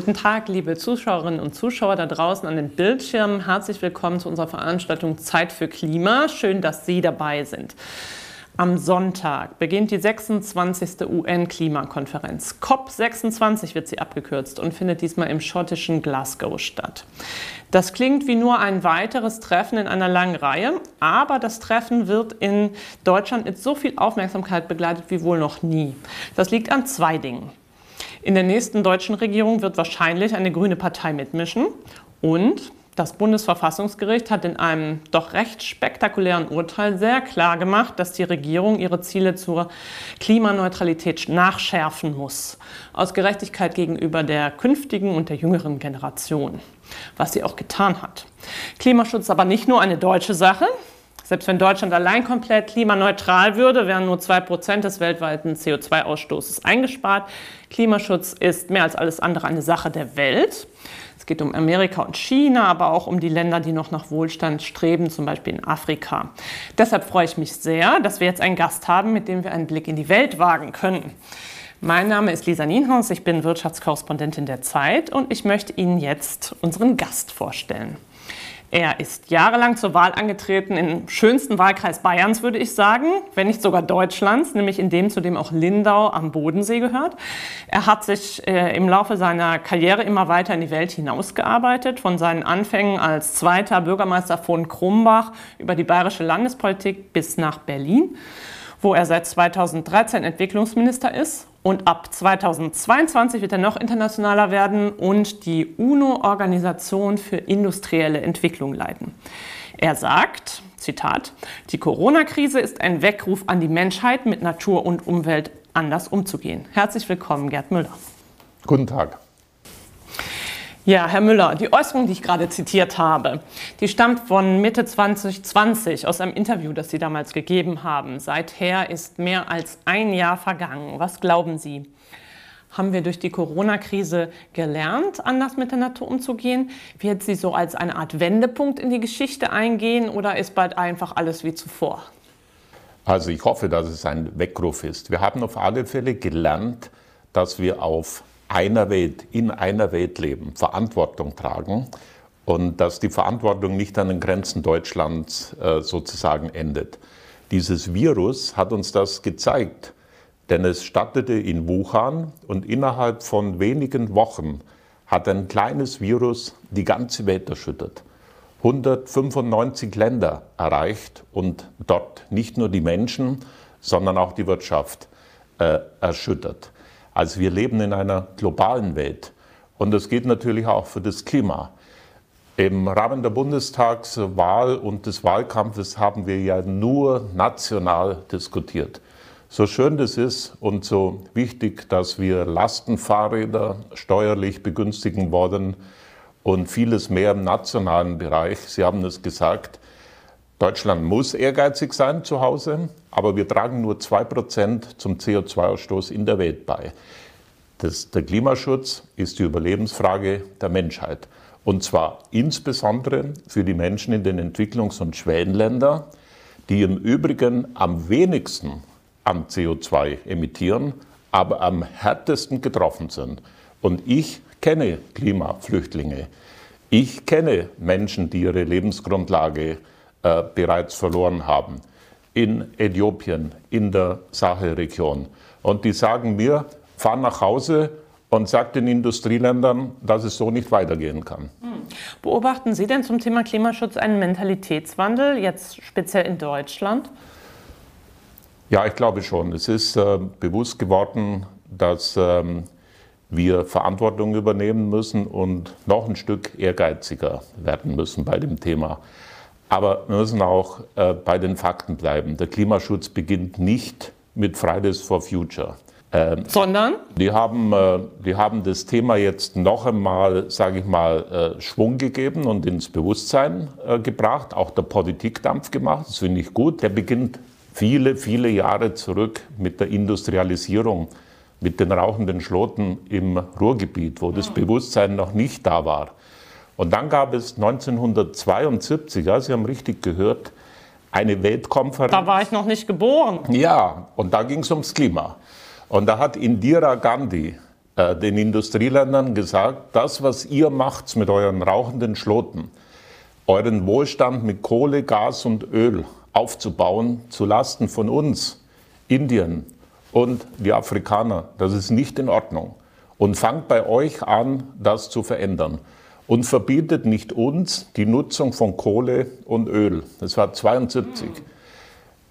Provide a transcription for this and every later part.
Guten Tag, liebe Zuschauerinnen und Zuschauer da draußen an den Bildschirmen. Herzlich willkommen zu unserer Veranstaltung Zeit für Klima. Schön, dass Sie dabei sind. Am Sonntag beginnt die 26. UN-Klimakonferenz. COP26 wird sie abgekürzt und findet diesmal im schottischen Glasgow statt. Das klingt wie nur ein weiteres Treffen in einer langen Reihe, aber das Treffen wird in Deutschland mit so viel Aufmerksamkeit begleitet wie wohl noch nie. Das liegt an zwei Dingen. In der nächsten deutschen Regierung wird wahrscheinlich eine grüne Partei mitmischen. Und das Bundesverfassungsgericht hat in einem doch recht spektakulären Urteil sehr klar gemacht, dass die Regierung ihre Ziele zur Klimaneutralität nachschärfen muss. Aus Gerechtigkeit gegenüber der künftigen und der jüngeren Generation. Was sie auch getan hat. Klimaschutz ist aber nicht nur eine deutsche Sache. Selbst wenn Deutschland allein komplett klimaneutral würde, wären nur 2% des weltweiten CO2-Ausstoßes eingespart. Klimaschutz ist mehr als alles andere eine Sache der Welt. Es geht um Amerika und China, aber auch um die Länder, die noch nach Wohlstand streben, zum Beispiel in Afrika. Deshalb freue ich mich sehr, dass wir jetzt einen Gast haben, mit dem wir einen Blick in die Welt wagen können. Mein Name ist Lisa Nienhaus, ich bin Wirtschaftskorrespondentin der Zeit und ich möchte Ihnen jetzt unseren Gast vorstellen. Er ist jahrelang zur Wahl angetreten im schönsten Wahlkreis Bayerns, würde ich sagen, wenn nicht sogar Deutschlands, nämlich in dem, zu dem auch Lindau am Bodensee gehört. Er hat sich äh, im Laufe seiner Karriere immer weiter in die Welt hinausgearbeitet, von seinen Anfängen als zweiter Bürgermeister von Krumbach über die bayerische Landespolitik bis nach Berlin, wo er seit 2013 Entwicklungsminister ist und ab 2022 wird er noch internationaler werden und die UNO-Organisation für industrielle Entwicklung leiten. Er sagt, Zitat, die Corona-Krise ist ein Weckruf an die Menschheit, mit Natur und Umwelt anders umzugehen. Herzlich willkommen, Gerd Müller. Guten Tag. Ja, Herr Müller, die Äußerung, die ich gerade zitiert habe, die stammt von Mitte 2020 aus einem Interview, das Sie damals gegeben haben. Seither ist mehr als ein Jahr vergangen. Was glauben Sie? Haben wir durch die Corona-Krise gelernt, anders mit der Natur umzugehen? Wird sie so als eine Art Wendepunkt in die Geschichte eingehen oder ist bald einfach alles wie zuvor? Also ich hoffe, dass es ein Weckruf ist. Wir haben auf alle Fälle gelernt, dass wir auf einer Welt, in einer Welt leben, Verantwortung tragen und dass die Verantwortung nicht an den Grenzen Deutschlands äh, sozusagen endet. Dieses Virus hat uns das gezeigt, denn es startete in Wuhan und innerhalb von wenigen Wochen hat ein kleines Virus die ganze Welt erschüttert. 195 Länder erreicht und dort nicht nur die Menschen, sondern auch die Wirtschaft äh, erschüttert. Also wir leben in einer globalen Welt. Und das geht natürlich auch für das Klima. Im Rahmen der Bundestagswahl und des Wahlkampfes haben wir ja nur national diskutiert. So schön das ist und so wichtig, dass wir Lastenfahrräder steuerlich begünstigen wollen und vieles mehr im nationalen Bereich. Sie haben es gesagt, Deutschland muss ehrgeizig sein zu Hause, aber wir tragen nur 2% zum CO2-Ausstoß in der Welt bei. Das, der Klimaschutz ist die Überlebensfrage der Menschheit. Und zwar insbesondere für die Menschen in den Entwicklungs- und Schwellenländern, die im Übrigen am wenigsten an CO2 emittieren, aber am härtesten getroffen sind. Und ich kenne Klimaflüchtlinge. Ich kenne Menschen, die ihre Lebensgrundlage äh, bereits verloren haben. In Äthiopien, in der Sahelregion. Und die sagen mir, fahr nach Hause und sag den Industrieländern, dass es so nicht weitergehen kann. Hm. Beobachten Sie denn zum Thema Klimaschutz einen Mentalitätswandel, jetzt speziell in Deutschland? Ja, ich glaube schon. Es ist äh, bewusst geworden, dass ähm, wir Verantwortung übernehmen müssen und noch ein Stück ehrgeiziger werden müssen bei dem Thema. Aber wir müssen auch äh, bei den Fakten bleiben. Der Klimaschutz beginnt nicht mit Fridays for Future. Ähm, Sondern? Die haben, äh, die haben das Thema jetzt noch einmal, sage ich mal, äh, Schwung gegeben und ins Bewusstsein äh, gebracht, auch der Politik Dampf gemacht. Das finde ich gut. Der beginnt viele, viele Jahre zurück mit der Industrialisierung, mit den rauchenden Schloten im Ruhrgebiet, wo das. Bewusstsein noch nicht da war. Und dann gab es 1972, ja, Sie haben richtig gehört, eine Weltkonferenz. Da war ich noch nicht geboren. Ja, und da ging es ums Klima. Und da hat Indira Gandhi äh, den Industrieländern gesagt, das, was ihr macht mit euren rauchenden Schloten, euren Wohlstand mit Kohle, Gas und Öl aufzubauen, zu Lasten von uns, Indien und die Afrikaner, das ist nicht in Ordnung. Und fangt bei euch an, das zu verändern. Und verbietet nicht uns die Nutzung von Kohle und Öl. Das war 72.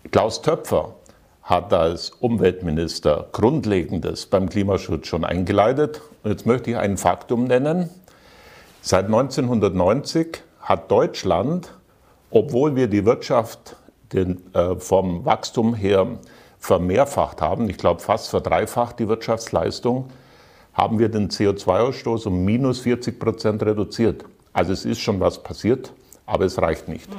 Klaus Töpfer hat als Umweltminister Grundlegendes beim Klimaschutz schon eingeleitet. Und jetzt möchte ich ein Faktum nennen. Seit 1990 hat Deutschland, obwohl wir die Wirtschaft den, äh, vom Wachstum her vermehrfacht haben, ich glaube fast verdreifacht die Wirtschaftsleistung, haben wir den CO2-Ausstoß um minus 40 Prozent reduziert. Also es ist schon was passiert aber es reicht nicht.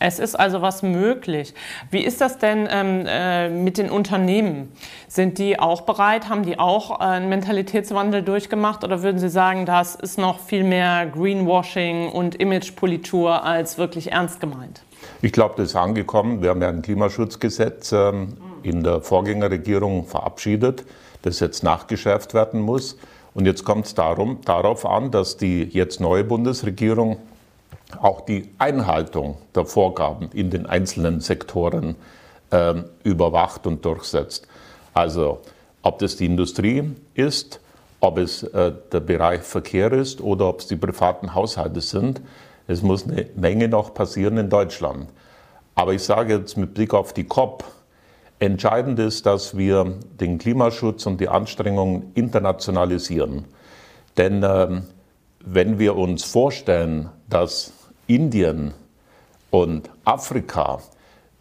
Es ist also was möglich. Wie ist das denn ähm, äh, mit den Unternehmen? Sind die auch bereit? Haben die auch äh, einen Mentalitätswandel durchgemacht? Oder würden Sie sagen, das ist noch viel mehr Greenwashing und Imagepolitur als wirklich ernst gemeint? Ich glaube, das ist angekommen. Wir haben ja ein Klimaschutzgesetz ähm, in der Vorgängerregierung verabschiedet, das jetzt nachgeschärft werden muss. Und jetzt kommt es darauf an, dass die jetzt neue Bundesregierung auch die Einhaltung der Vorgaben in den einzelnen Sektoren äh, überwacht und durchsetzt. Also ob das die Industrie ist, ob es äh, der Bereich Verkehr ist oder ob es die privaten Haushalte sind. Es muss eine Menge noch passieren in Deutschland. Aber ich sage jetzt mit Blick auf die COP, entscheidend ist, dass wir den Klimaschutz und die Anstrengungen internationalisieren. Denn äh, wenn wir uns vorstellen, dass Indien und Afrika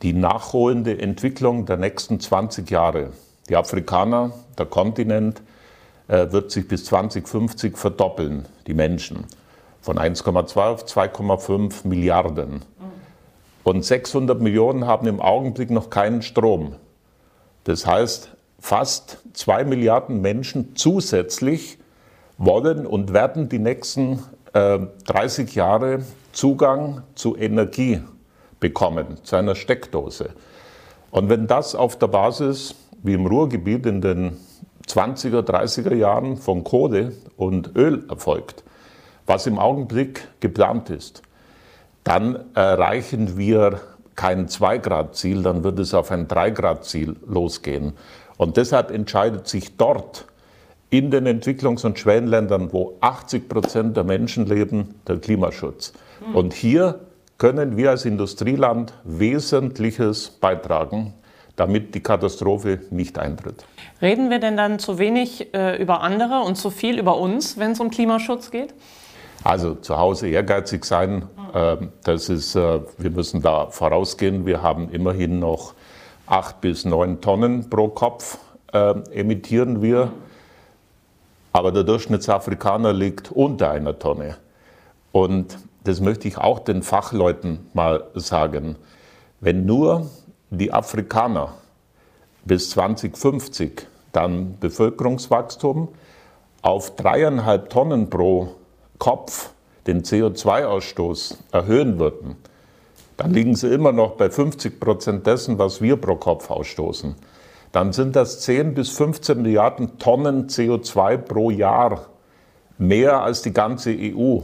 die nachholende Entwicklung der nächsten 20 Jahre. Die Afrikaner, der Kontinent, äh, wird sich bis 2050 verdoppeln, die Menschen. Von 1,2 auf 2,5 Milliarden. Und 600 Millionen haben im Augenblick noch keinen Strom. Das heißt, fast 2 Milliarden Menschen zusätzlich wollen und werden die nächsten äh, 30 Jahre Zugang zu Energie bekommen, zu einer Steckdose. Und wenn das auf der Basis, wie im Ruhrgebiet in den 20er, 30er Jahren von Kohle und Öl erfolgt, was im Augenblick geplant ist, dann erreichen wir kein 2-Grad-Ziel, dann wird es auf ein 3-Grad-Ziel losgehen. Und deshalb entscheidet sich dort in den Entwicklungs- und Schwellenländern, wo 80 Prozent der Menschen leben, der Klimaschutz. Und hier können wir als Industrieland Wesentliches beitragen, damit die Katastrophe nicht eintritt. Reden wir denn dann zu wenig äh, über andere und zu viel über uns, wenn es um Klimaschutz geht? Also zu Hause ehrgeizig sein, äh, das ist, äh, wir müssen da vorausgehen. Wir haben immerhin noch acht bis neun Tonnen pro Kopf äh, emittieren wir. Aber der Durchschnittsafrikaner liegt unter einer Tonne. Und das möchte ich auch den Fachleuten mal sagen, wenn nur die Afrikaner bis 2050 dann Bevölkerungswachstum auf dreieinhalb Tonnen pro Kopf den CO2-Ausstoß erhöhen würden, dann liegen sie immer noch bei 50 Prozent dessen, was wir pro Kopf ausstoßen. Dann sind das 10 bis 15 Milliarden Tonnen CO2 pro Jahr, mehr als die ganze EU.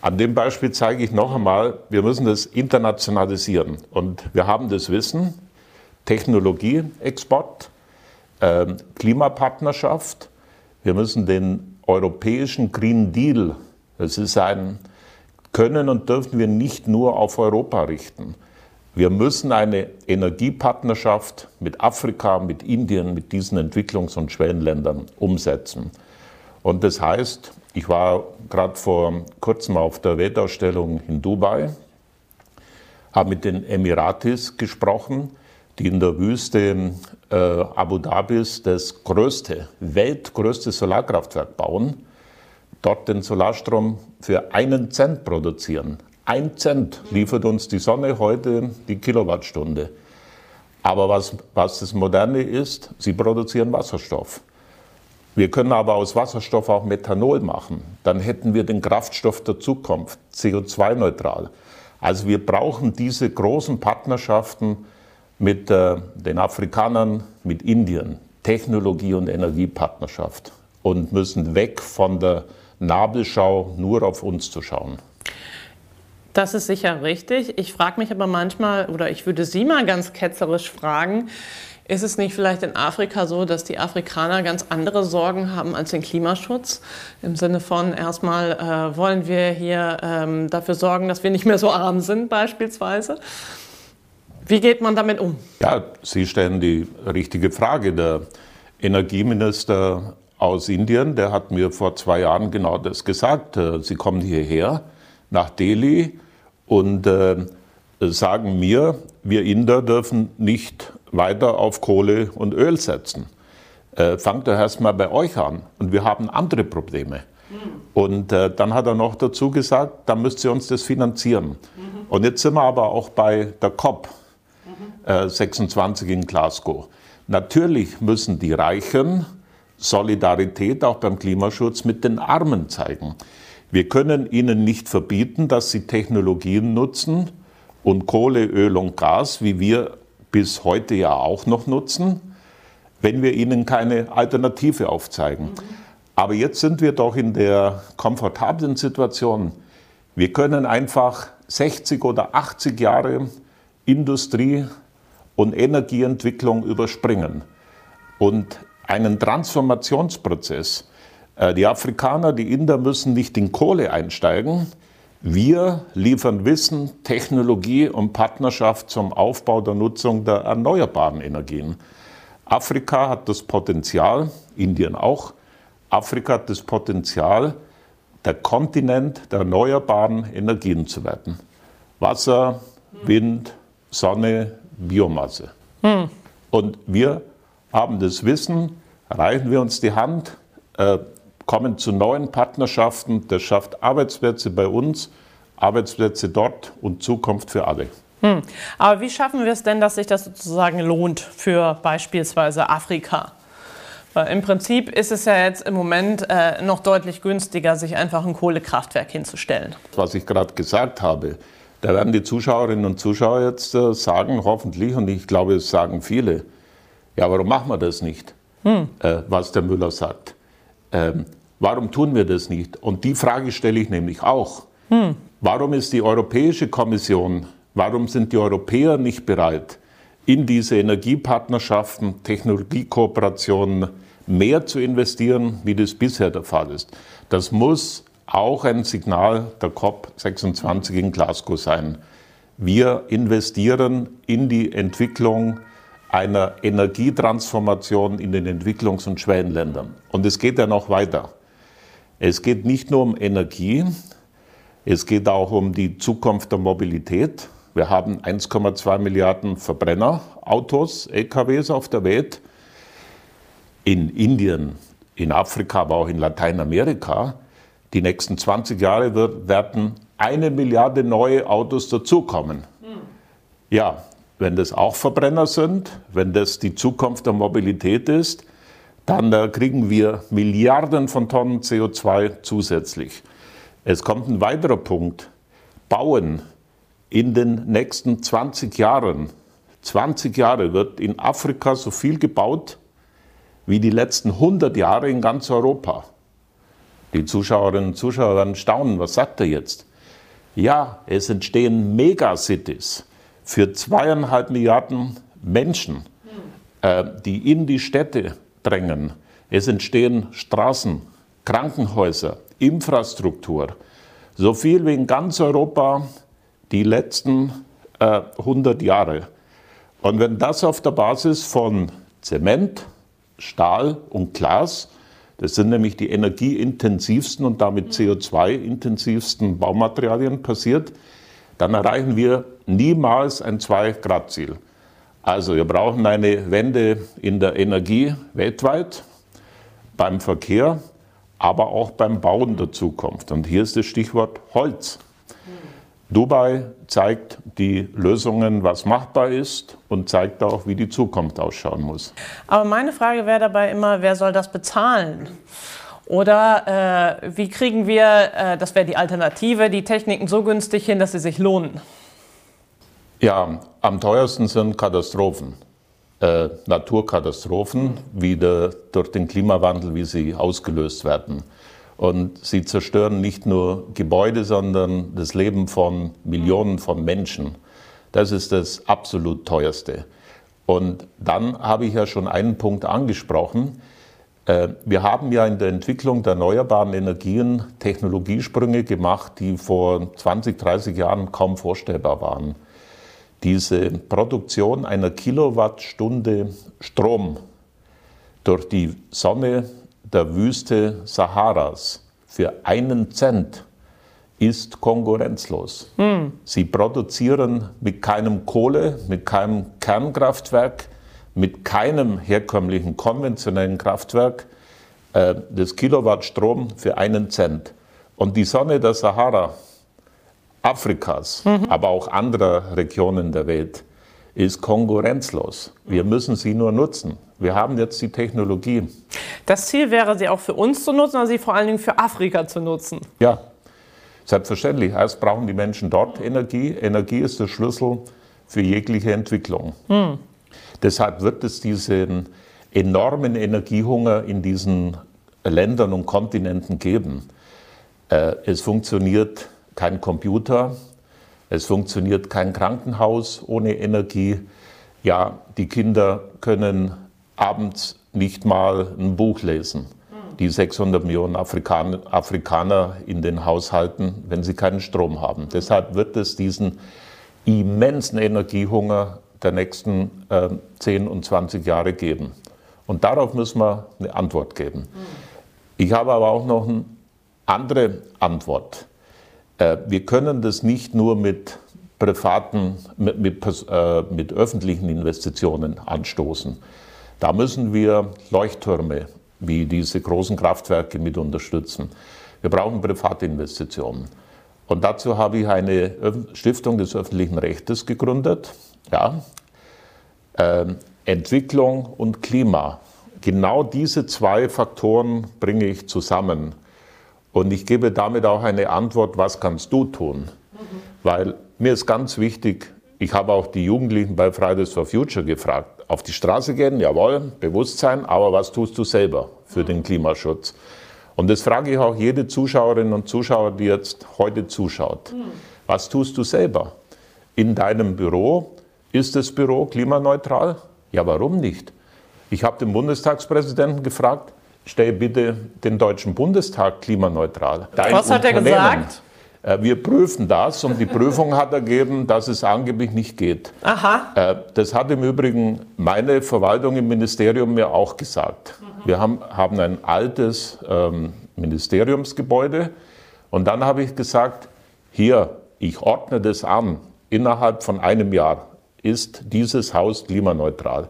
An dem Beispiel zeige ich noch einmal, wir müssen das internationalisieren. Und wir haben das Wissen, Technologieexport, äh, Klimapartnerschaft. Wir müssen den europäischen Green Deal, das ist ein, können und dürfen wir nicht nur auf Europa richten. Wir müssen eine Energiepartnerschaft mit Afrika, mit Indien, mit diesen Entwicklungs- und Schwellenländern umsetzen. Und das heißt, ich war gerade vor kurzem auf der Weltausstellung in Dubai, habe mit den Emiratis gesprochen, die in der Wüste äh, Abu Dhabis das größte, weltgrößte Solarkraftwerk bauen, dort den Solarstrom für einen Cent produzieren. Ein Cent liefert uns die Sonne heute die Kilowattstunde. Aber was, was das Moderne ist, sie produzieren Wasserstoff. Wir können aber aus Wasserstoff auch Methanol machen. Dann hätten wir den Kraftstoff der Zukunft, CO2-neutral. Also wir brauchen diese großen Partnerschaften mit äh, den Afrikanern, mit Indien, Technologie- und Energiepartnerschaft. und müssen weg von der Nabelschau nur auf uns zu schauen. Das ist sicher richtig. Ich frage mich aber manchmal, oder ich würde Sie mal ganz ketzerisch fragen, ist es nicht vielleicht in Afrika so, dass die Afrikaner ganz andere Sorgen haben als den Klimaschutz? Im Sinne von, erstmal äh, wollen wir hier ähm, dafür sorgen, dass wir nicht mehr so arm sind beispielsweise. Wie geht man damit um? Ja, Sie stellen die richtige Frage. Der Energieminister aus Indien, der hat mir vor zwei Jahren genau das gesagt. Äh, Sie kommen hierher nach Delhi und äh, sagen mir, wir Inder dürfen nicht weiter auf Kohle und Öl setzen. Äh, fangt doch erst mal bei euch an und wir haben andere Probleme. Mhm. Und äh, dann hat er noch dazu gesagt, dann müsst ihr uns das finanzieren. Mhm. Und jetzt sind wir aber auch bei der COP mhm. äh, 26 in Glasgow. Natürlich müssen die Reichen Solidarität auch beim Klimaschutz mit den Armen zeigen. Wir können ihnen nicht verbieten, dass sie Technologien nutzen und Kohle, Öl und Gas, wie wir bis heute ja auch noch nutzen, wenn wir ihnen keine Alternative aufzeigen. Aber jetzt sind wir doch in der komfortablen Situation. Wir können einfach 60 oder 80 Jahre Industrie und Energieentwicklung überspringen und einen Transformationsprozess. Äh, die Afrikaner, die Inder müssen nicht in Kohle einsteigen. Wir liefern Wissen, Technologie und Partnerschaft zum Aufbau der Nutzung der erneuerbaren Energien. Afrika hat das Potenzial, Indien auch, Afrika hat das Potenzial, der Kontinent der erneuerbaren Energien zu werden. Wasser, Wind, Sonne, Biomasse. Hm. Und wir haben das Wissen, reichen wir uns die Hand, äh, kommen zu neuen Partnerschaften, das schafft Arbeitsplätze bei uns, Arbeitsplätze dort und Zukunft für alle. Hm. Aber wie schaffen wir es denn, dass sich das sozusagen lohnt für beispielsweise Afrika? Weil im Prinzip ist es ja jetzt im Moment äh, noch deutlich günstiger, sich einfach ein Kohlekraftwerk hinzustellen. Was ich gerade gesagt habe, da werden die Zuschauerinnen und Zuschauer jetzt äh, sagen, hoffentlich, und ich glaube, es sagen viele, ja, warum machen wir das nicht, hm. äh, was der Müller sagt. Ähm, warum tun wir das nicht? Und die Frage stelle ich nämlich auch. Hm. Warum ist die Europäische Kommission, warum sind die Europäer nicht bereit, in diese Energiepartnerschaften, Technologiekooperationen mehr zu investieren, wie das bisher der Fall ist? Das muss auch ein Signal der COP26 in Glasgow sein. Wir investieren in die Entwicklung einer Energietransformation in den Entwicklungs- und Schwellenländern. Und es geht ja noch weiter. Es geht nicht nur um Energie, es geht auch um die Zukunft der Mobilität. Wir haben 1,2 Milliarden Verbrennerautos, LKWs auf der Welt. In Indien, in Afrika, aber auch in Lateinamerika. Die nächsten 20 Jahre wird, werden eine Milliarde neue Autos dazukommen. Hm. Ja, wenn das auch Verbrenner sind, wenn das die Zukunft der Mobilität ist, dann äh, kriegen wir Milliarden von Tonnen CO2 zusätzlich. Es kommt ein weiterer Punkt. Bauen in den nächsten 20 Jahren. 20 Jahre wird in Afrika so viel gebaut wie die letzten 100 Jahre in ganz Europa. Die Zuschauerinnen und Zuschauer werden staunen, was sagt er jetzt? Ja, es entstehen Megacities für zweieinhalb Milliarden Menschen, äh, die in die Städte drängen. Es entstehen Straßen, Krankenhäuser, Infrastruktur. So viel wie in ganz Europa die letzten äh, 100 Jahre. Und wenn das auf der Basis von Zement, Stahl und Glas, das sind nämlich die energieintensivsten und damit CO2-intensivsten Baumaterialien passiert, dann erreichen wir niemals ein 2-Grad-Ziel. Also wir brauchen eine Wende in der Energie weltweit, beim Verkehr, aber auch beim Bauen der Zukunft. Und hier ist das Stichwort Holz. Dubai zeigt die Lösungen, was machbar ist und zeigt auch, wie die Zukunft ausschauen muss. Aber meine Frage wäre dabei immer, wer soll das bezahlen? Oder äh, wie kriegen wir, äh, das wäre die Alternative, die Techniken so günstig hin, dass sie sich lohnen? Ja, am teuersten sind Katastrophen. äh, Naturkatastrophen, wieder durch den Klimawandel, wie sie ausgelöst werden. Und sie zerstören nicht nur Gebäude, sondern das Leben von Millionen von Menschen. Das ist das absolut teuerste. Und dann habe ich ja schon einen Punkt angesprochen. Äh, wir haben ja in der Entwicklung der erneuerbaren Energien Technologiesprünge gemacht, die vor 20, 30 Jahren kaum vorstellbar waren. Diese Produktion einer Kilowattstunde Strom durch die Sonne der Wüste Saharas für einen Cent ist konkurrenzlos. Hm. Sie produzieren mit keinem Kohle, mit keinem Kernkraftwerk, mit keinem herkömmlichen konventionellen Kraftwerk äh, das Kilowatt Strom für einen Cent. Und die Sonne der Sahara, Afrikas, mhm. aber auch anderer Regionen der Welt, ist konkurrenzlos. Wir müssen sie nur nutzen. Wir haben jetzt die Technologie. Das Ziel wäre, sie auch für uns zu nutzen, oder sie vor allen Dingen für Afrika zu nutzen. Ja, selbstverständlich. Erst brauchen die Menschen dort Energie. Energie ist der Schlüssel für jegliche Entwicklung. Mhm. Deshalb wird es diesen enormen Energiehunger in diesen Ländern und Kontinenten geben. Äh, es funktioniert kein Computer, es funktioniert kein Krankenhaus ohne Energie. Ja, die Kinder können abends nicht mal ein Buch lesen. Die 600 Millionen Afrikaner, Afrikaner in den Haushalten, wenn sie keinen Strom haben. Deshalb wird es diesen immensen Energiehunger der nächsten äh, 10 und 20 Jahre geben. Und darauf müssen wir eine Antwort geben. Ich habe aber auch noch eine andere Antwort. Äh, wir können das nicht nur mit privaten, mit, mit, äh, mit öffentlichen Investitionen anstoßen. Da müssen wir Leuchttürme wie diese großen Kraftwerke mit unterstützen. Wir brauchen Privatinvestitionen. Und dazu habe ich eine Stiftung des öffentlichen Rechtes gegründet. Ja. Ähm, Entwicklung und Klima. Genau diese zwei Faktoren bringe ich zusammen. Und ich gebe damit auch eine Antwort, was kannst du tun? Mhm. Weil mir ist ganz wichtig, ich habe auch die Jugendlichen bei Fridays for Future gefragt, auf die Straße gehen, jawohl, Bewusstsein, aber was tust du selber für den Klimaschutz? Und das frage ich auch jede Zuschauerin und Zuschauer, die jetzt heute zuschaut. Mhm. Was tust du selber? In deinem Büro, ist das Büro klimaneutral? Ja, warum nicht? Ich habe den Bundestagspräsidenten gefragt, stell bitte den Deutschen Bundestag klimaneutral. Dein Was hat er gesagt? Äh, wir prüfen das und die Prüfung hat ergeben, dass es angeblich nicht geht. Aha. Äh, das hat im Übrigen meine Verwaltung im Ministerium mir auch gesagt. Mhm. Wir haben, haben ein altes ähm, Ministeriumsgebäude und dann habe ich gesagt, hier, ich ordne das an. Innerhalb von einem Jahr ist dieses Haus klimaneutral.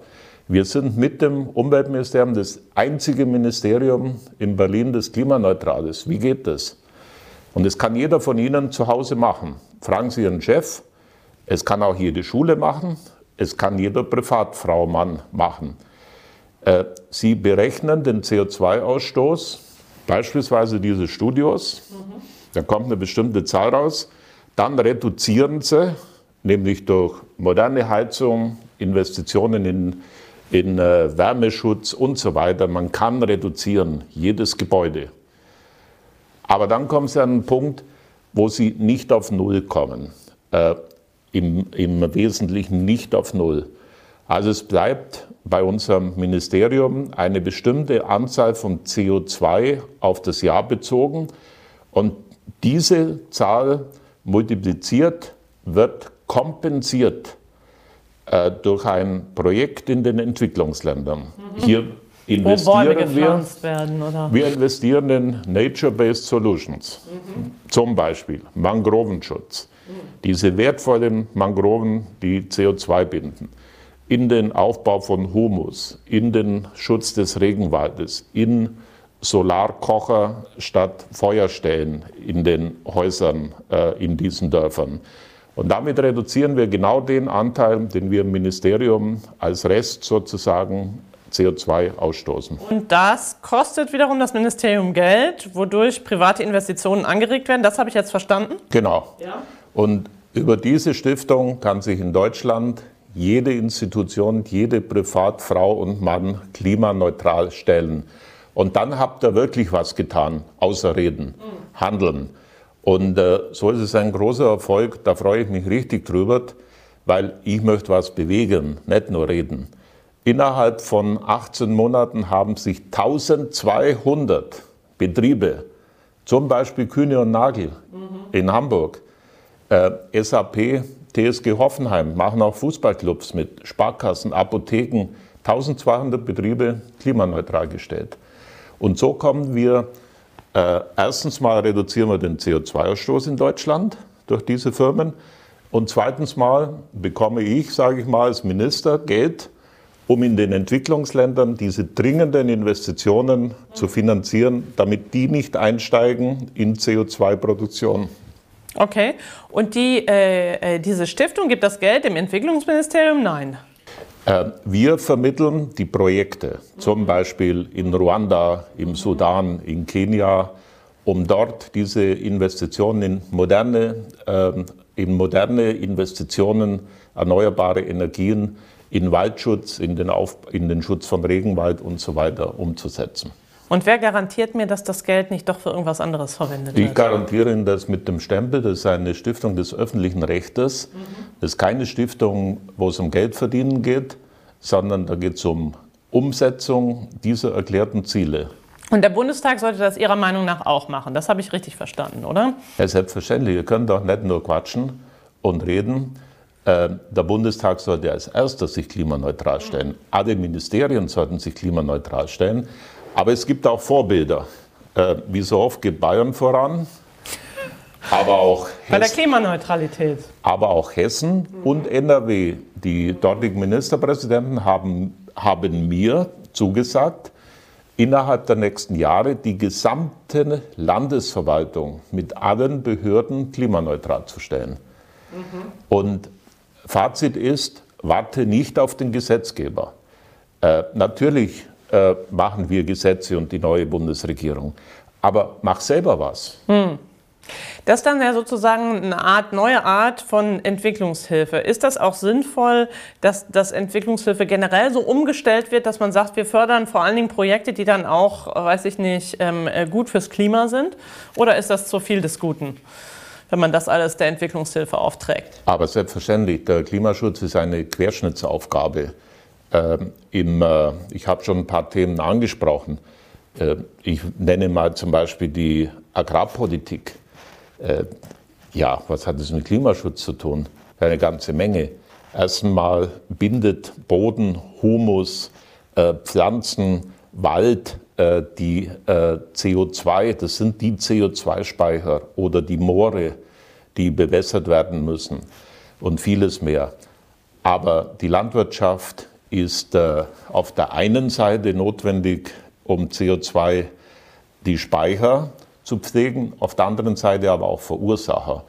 Wir sind mit dem Umweltministerium das einzige Ministerium in Berlin, das klimaneutral ist. Wie geht das? Und das kann jeder von Ihnen zu Hause machen. Fragen Sie Ihren Chef. Es kann auch jede Schule machen. Es kann jeder Privatfrau, Mann machen. Äh, Sie berechnen den CO2-Ausstoß, beispielsweise dieses Studios. Da kommt eine bestimmte Zahl raus. Dann reduzieren Sie, nämlich durch moderne Heizung, Investitionen in in äh, Wärmeschutz und so weiter. Man kann reduzieren, jedes Gebäude. Aber dann kommen Sie an einen Punkt, wo Sie nicht auf Null kommen. Äh, im, Im Wesentlichen nicht auf Null. Also es bleibt bei unserem Ministerium eine bestimmte Anzahl von CO2 auf das Jahr bezogen. Und diese Zahl multipliziert wird kompensiert äh, durch ein Projekt in den Entwicklungsländern. Mhm. Hier investieren wir, werden, wir investieren in Nature-Based Solutions, mhm. zum Beispiel Mangrovenschutz. Mhm. Diese wertvollen Mangroven, die CO2 binden, in den Aufbau von Humus, in den Schutz des Regenwaldes, in Solarkocher statt Feuerstellen in den Häusern äh, in diesen Dörfern. Und damit reduzieren wir genau den Anteil, den wir im Ministerium als Rest sozusagen CO2 ausstoßen. Und das kostet wiederum das Ministerium Geld, wodurch private Investitionen angeregt werden. Das habe ich jetzt verstanden. Genau. Ja. Und über diese Stiftung kann sich in Deutschland jede Institution, jede Privatfrau und Mann klimaneutral stellen. Und dann habt ihr wirklich was getan, außer reden, handeln. Und äh, so ist es ein großer Erfolg, da freue ich mich richtig drüber, weil ich möchte was bewegen, nicht nur reden. Innerhalb von 18 Monaten haben sich 1200 Betriebe, zum Beispiel Kühne und Nagel mhm. in Hamburg, äh, SAP, TSG Hoffenheim, machen auch Fußballclubs mit, Sparkassen, Apotheken, 1200 Betriebe klimaneutral gestellt. Und so kommen wir, äh, erstens mal reduzieren wir den CO2-Ausstoß in Deutschland durch diese Firmen. Und zweitens mal bekomme ich, sage ich mal, als Minister Geld, um in den Entwicklungsländern diese dringenden Investitionen zu finanzieren, damit die nicht einsteigen in CO2-Produktion. Okay. Und die, äh, äh, diese Stiftung gibt das Geld dem Entwicklungsministerium? Nein. Äh, wir vermitteln die Projekte, zum Beispiel in Ruanda, im Sudan, in Kenia, um dort diese Investitionen in moderne, äh, in moderne Investitionen, erneuerbare Energien, in Waldschutz, in den, Auf, in den Schutz von Regenwald und so weiter umzusetzen. Und wer garantiert mir, dass das Geld nicht doch für irgendwas anderes verwendet wird? Ich garantiere Ihnen das mit dem Stempel. Das ist eine Stiftung des öffentlichen Rechtes. Mhm. Das ist keine Stiftung, wo es um Geld verdienen geht, sondern da geht es um Umsetzung dieser erklärten Ziele. Und der Bundestag sollte das Ihrer Meinung nach auch machen. Das habe ich richtig verstanden, oder? Ja, selbstverständlich. Ihr könnt doch nicht nur quatschen und reden. Äh, der Bundestag sollte als erstes sich klimaneutral stellen. Alle Ministerien sollten sich klimaneutral stellen. Aber es gibt auch Vorbilder. Äh, wie so oft geht Bayern voran. Aber auch Hessen, Bei der Klimaneutralität. Aber auch Hessen und NRW. Die dortigen Ministerpräsidenten haben, haben mir zugesagt, innerhalb der nächsten Jahre die gesamte Landesverwaltung mit allen Behörden klimaneutral zu stellen. Mhm. Und Fazit ist, warte nicht auf den Gesetzgeber. Äh, natürlich äh, machen wir Gesetze und die neue Bundesregierung. Aber mach selber was. Hm. Das ist dann ja sozusagen eine Art, neue Art von Entwicklungshilfe. Ist das auch sinnvoll, dass, dass Entwicklungshilfe generell so umgestellt wird, dass man sagt, wir fördern vor allen Dingen Projekte, die dann auch, weiß ich nicht, ähm, äh, gut fürs Klima sind? Oder ist das zu viel des Guten? wenn man das alles der Entwicklungshilfe aufträgt. Aber selbstverständlich, der Klimaschutz ist eine Querschnittsaufgabe. Ähm, im, äh, ich habe schon ein paar Themen angesprochen. Äh, ich nenne mal zum Beispiel die Agrarpolitik. Äh, ja, was hat das mit Klimaschutz zu tun? Eine ganze Menge. Erstmal bindet Boden, Humus, äh, Pflanzen, Wald äh, die äh, CO2, das sind die CO2-Speicher oder die Moore, die bewässert werden müssen und vieles mehr. Aber die Landwirtschaft ist äh, auf der einen Seite notwendig, um CO2 die Speicher zu pflegen, auf der anderen Seite aber auch Verursacher.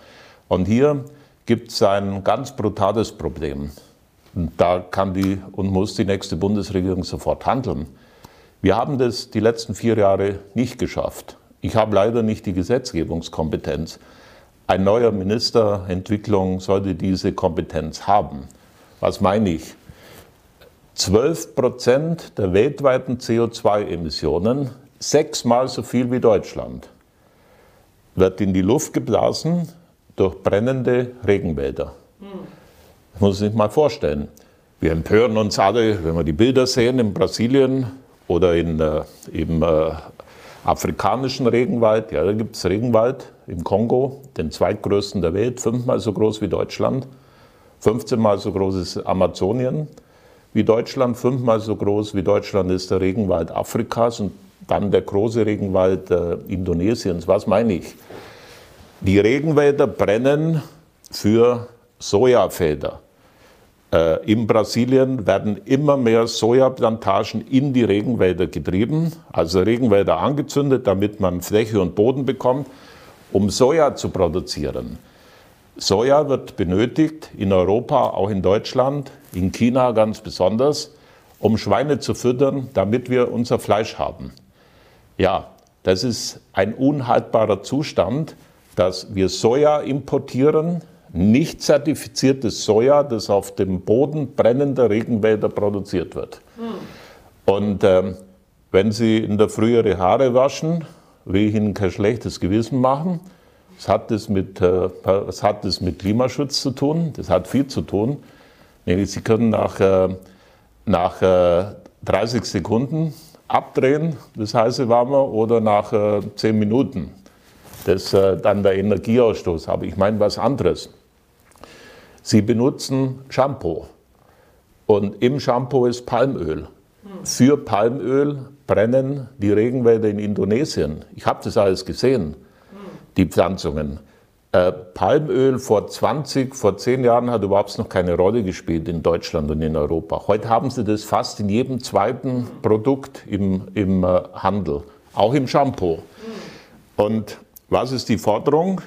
Und hier gibt es ein ganz brutales Problem. Und da kann die und muss die nächste Bundesregierung sofort handeln. Wir haben das die letzten vier Jahre nicht geschafft. Ich habe leider nicht die Gesetzgebungskompetenz. Ein neuer Minister Entwicklung sollte diese Kompetenz haben. Was meine ich? 12 Prozent der weltweiten CO2-Emissionen, sechsmal so viel wie Deutschland, wird in die Luft geblasen durch brennende Regenwälder. Das muss man sich mal vorstellen. Wir empören uns alle, wenn wir die Bilder sehen in Brasilien oder in, äh, im äh, afrikanischen Regenwald. Ja, da gibt es Regenwald im Kongo, den zweitgrößten der Welt, fünfmal so groß wie Deutschland. 15 mal so groß ist Amazonien wie Deutschland, fünfmal so groß wie Deutschland ist der Regenwald Afrikas und dann der große Regenwald äh, Indonesiens. Was meine ich? Die Regenwälder brennen für Sojafelder. Äh, in Brasilien werden immer mehr Sojaplantagen in die Regenwälder getrieben, also Regenwälder angezündet, damit man Fläche und Boden bekommt, um Soja zu produzieren. Soja wird benötigt in Europa, auch in Deutschland, in China ganz besonders, um Schweine zu füttern, damit wir unser Fleisch haben. Ja, das ist ein unhaltbarer Zustand, dass wir Soja importieren, nicht zertifiziertes Soja, das auf dem Boden brennender Regenwälder produziert wird. Hm. Und äh, wenn Sie in der Früh Ihre Haare waschen, will ich Ihnen kein schlechtes Gewissen machen. Es hat das mit, äh, es hat das mit Klimaschutz zu tun, das hat viel zu tun. Nämlich Sie können nach, äh, nach äh, 30 Sekunden abdrehen, das heiße Warmer, oder nach äh, 10 Minuten. Das äh, dann der Energieausstoß. Aber ich meine was anderes. Sie benutzen Shampoo und im Shampoo ist Palmöl. Für Palmöl brennen die Regenwälder in Indonesien. Ich habe das alles gesehen, die Pflanzungen. Äh, Palmöl vor 20, vor 10 Jahren hat überhaupt noch keine Rolle gespielt in Deutschland und in Europa. Heute haben sie das fast in jedem zweiten Produkt im, im äh, Handel, auch im Shampoo. Und was ist die Forderung?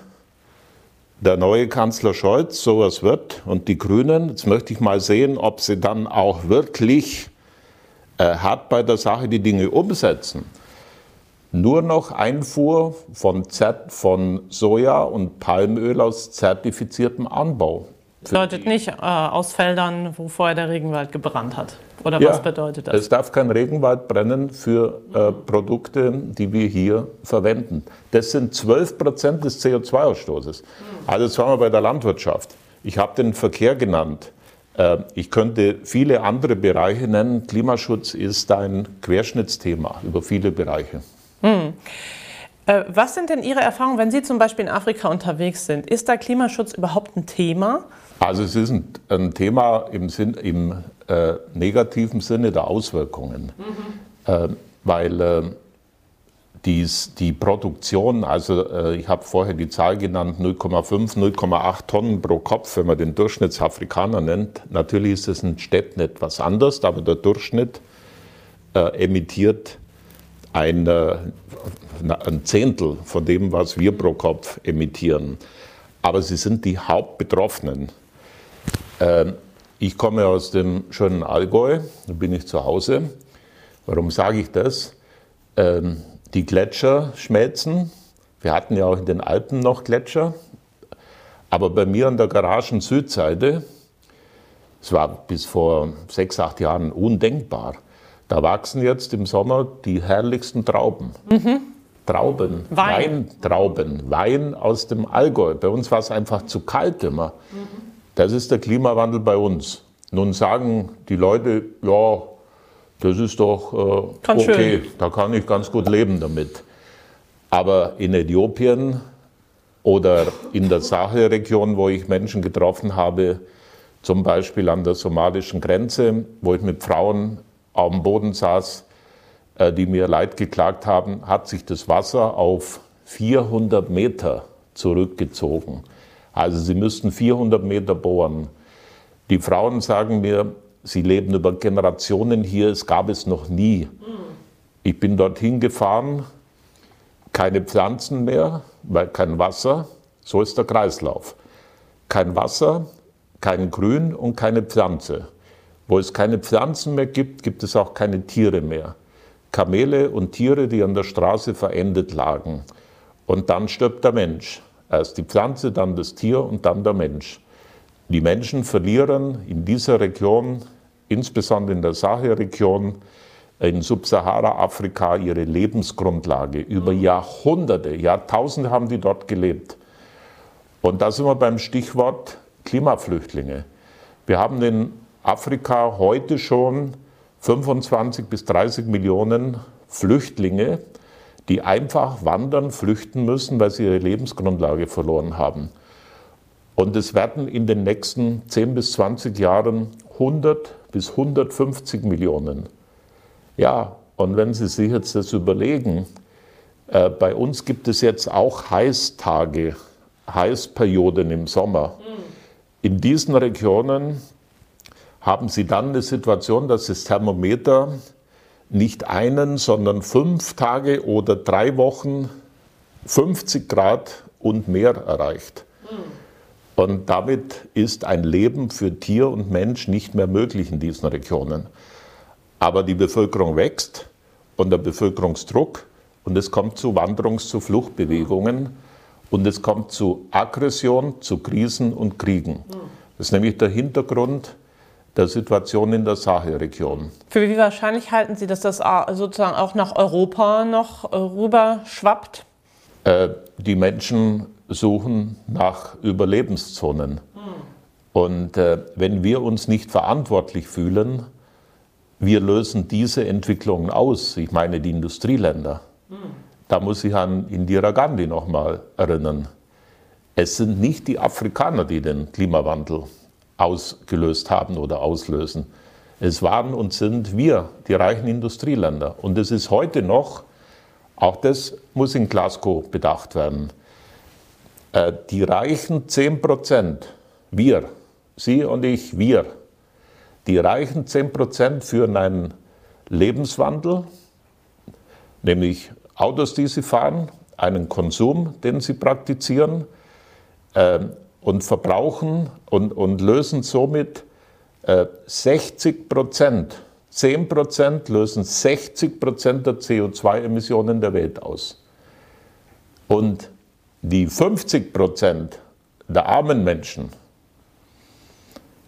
Der neue Kanzler Scholz, sowas wird, und die Grünen, jetzt möchte ich mal sehen, ob sie dann auch wirklich äh, hart bei der Sache die Dinge umsetzen nur noch Einfuhr von, Z von Soja und Palmöl aus zertifiziertem Anbau. Das bedeutet nicht äh, aus Feldern, wo vorher der Regenwald gebrannt hat. Oder ja, was bedeutet das? Es darf kein Regenwald brennen für äh, Produkte, die wir hier verwenden. Das sind 12 Prozent des CO2-Ausstoßes. Also jetzt waren wir bei der Landwirtschaft. Ich habe den Verkehr genannt. Äh, ich könnte viele andere Bereiche nennen. Klimaschutz ist ein Querschnittsthema über viele Bereiche. Hm. Äh, was sind denn Ihre Erfahrungen, wenn Sie zum Beispiel in Afrika unterwegs sind? Ist da Klimaschutz überhaupt ein Thema? Also es ist ein, ein Thema im, Sinn, im äh, negativen Sinne der Auswirkungen, mhm. äh, weil äh, dies, die Produktion, also äh, ich habe vorher die Zahl genannt, 0,5, 0,8 Tonnen pro Kopf, wenn man den Durchschnittsafrikaner nennt. Natürlich ist es in Städten etwas anders, aber der Durchschnitt emittiert ein, äh, ein Zehntel von dem, was wir pro Kopf emittieren. Aber sie sind die Hauptbetroffenen. Ähm, ich komme aus dem schönen Allgäu, da bin ich zu Hause. Warum sage ich das? Ähm, die Gletscher schmelzen. Wir hatten ja auch in den Alpen noch Gletscher. Aber bei mir an der Garagen Südseite, es war bis vor sechs, acht Jahren undenkbar, da wachsen jetzt im Sommer die herrlichsten Trauben. Mhm. Trauben, Wein. Weintrauben, Wein aus dem Allgäu. Bei uns war es einfach zu kalt immer. Mhm. Das ist der Klimawandel bei uns. Nun sagen die Leute, ja, das ist doch äh, okay, schön. da kann ich ganz gut leben damit. Aber in Äthiopien oder in der Sahelregion, wo ich Menschen getroffen habe, zum Beispiel an der somalischen Grenze, wo ich mit Frauen auf dem Boden saß, äh, die mir Leid geklagt haben, hat sich das Wasser auf 400 Meter zurückgezogen. Also sie müssten 400 Meter bohren. Die Frauen sagen mir, sie leben über Generationen hier, es gab es noch nie. Ich bin dorthin gefahren, keine Pflanzen mehr, weil kein Wasser, so ist der Kreislauf. Kein Wasser, kein Grün und keine Pflanze. Wo es keine Pflanzen mehr gibt, gibt es auch keine Tiere mehr. Kamele und Tiere, die an der Straße verendet lagen. Und dann stirbt der Mensch. Erst die Pflanze, dann das Tier und dann der Mensch. Die Menschen verlieren in dieser Region, insbesondere in der Sahelregion, in Subsahara-Afrika ihre Lebensgrundlage. Über Jahrhunderte, Jahrtausende haben die dort gelebt. Und da sind wir beim Stichwort Klimaflüchtlinge. Wir haben den Afrika heute schon 25 bis 30 Millionen Flüchtlinge, die einfach wandern, flüchten müssen, weil sie ihre Lebensgrundlage verloren haben. Und es werden in den nächsten 10 bis 20 Jahren 100 bis 150 Millionen. Ja, und wenn Sie sich jetzt das überlegen, äh, bei uns gibt es jetzt auch Heißtage, Heißperioden im Sommer. In diesen Regionen haben Sie dann eine Situation, dass das Thermometer nicht einen, sondern fünf Tage oder drei Wochen 50 Grad und mehr erreicht. Und damit ist ein Leben für Tier und Mensch nicht mehr möglich in diesen Regionen. Aber die Bevölkerung wächst und der Bevölkerungsdruck und es kommt zu Wanderungs-, zu Fluchtbewegungen. und es kommt zu Aggression, zu Krisen und Kriegen. Das ist nämlich der Hintergrund der Situation in der Sahelregion. Für wie wahrscheinlich halten Sie, dass das sozusagen auch nach Europa noch äh, rüber schwappt? Äh, die Menschen suchen nach Überlebenszonen. Hm. Und äh, wenn wir uns nicht verantwortlich fühlen, wir lösen diese Entwicklungen aus. Ich meine die Industrieländer. Hm. Da muss ich an Indira Gandhi nochmal erinnern. Es sind nicht die Afrikaner, die den Klimawandel ausgelöst haben oder auslösen. Es waren und sind wir, die reichen Industrieländer. Und es ist heute noch, auch das muss in Glasgow bedacht werden, äh, die reichen 10 Prozent, wir, Sie und ich, wir, die reichen 10 Prozent führen einen Lebenswandel, nämlich Autos, die sie fahren, einen Konsum, den sie praktizieren, äh, und verbrauchen und, und lösen somit äh, 60 Prozent, 10 Prozent lösen 60 Prozent der CO2-Emissionen der Welt aus. Und die 50 Prozent der armen Menschen,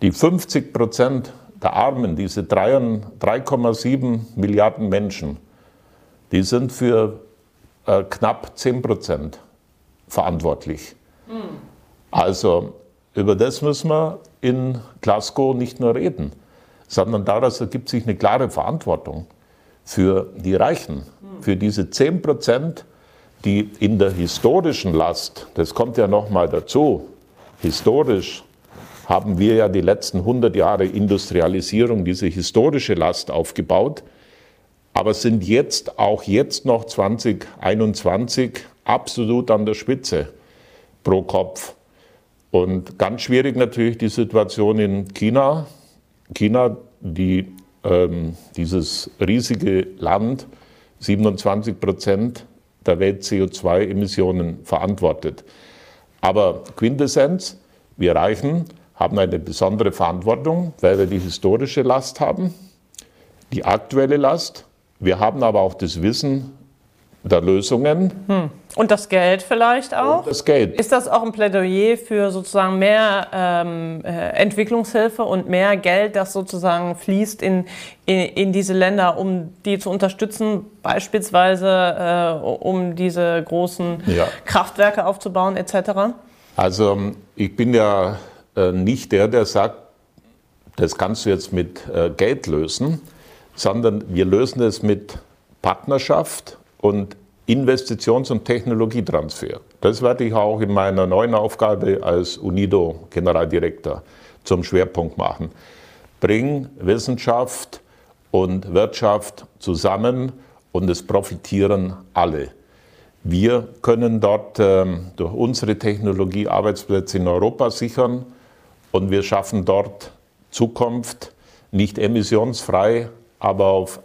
die 50 Prozent der Armen, diese 3,7 Milliarden Menschen, die sind für äh, knapp 10 Prozent verantwortlich. Mhm. Also über das müssen wir in Glasgow nicht nur reden, sondern daraus ergibt sich eine klare Verantwortung für die Reichen, für diese 10 Prozent, die in der historischen Last, das kommt ja nochmal dazu, historisch haben wir ja die letzten 100 Jahre Industrialisierung, diese historische Last aufgebaut, aber sind jetzt auch jetzt noch 2021 absolut an der Spitze pro Kopf. Und ganz schwierig natürlich die Situation in China. China, die, ähm, dieses riesige Land, 27 Prozent der Welt-CO2-Emissionen verantwortet. Aber Quintessenz, wir Reichen haben eine besondere Verantwortung, weil wir die historische Last haben, die aktuelle Last. Wir haben aber auch das Wissen, der Lösungen. Hm. Und das Geld vielleicht auch? Und das Geld. Ist das auch ein Plädoyer für sozusagen mehr ähm, äh, Entwicklungshilfe und mehr Geld, das sozusagen fließt in, in, in diese Länder, um die zu unterstützen, beispielsweise äh, um diese großen ja. Kraftwerke aufzubauen etc.? Also ich bin ja äh, nicht der, der sagt, das kannst du jetzt mit äh, Geld lösen, sondern wir lösen es mit Partnerschaft und Investitions- und Technologietransfer. Das werde ich auch in meiner neuen Aufgabe als UNIDO-Generaldirektor zum Schwerpunkt machen. Bring Wissenschaft und Wirtschaft zusammen und es profitieren alle. Wir können dort ähm, durch unsere Technologie Arbeitsplätze in Europa sichern und wir schaffen dort Zukunft nicht emissionsfrei, aber auf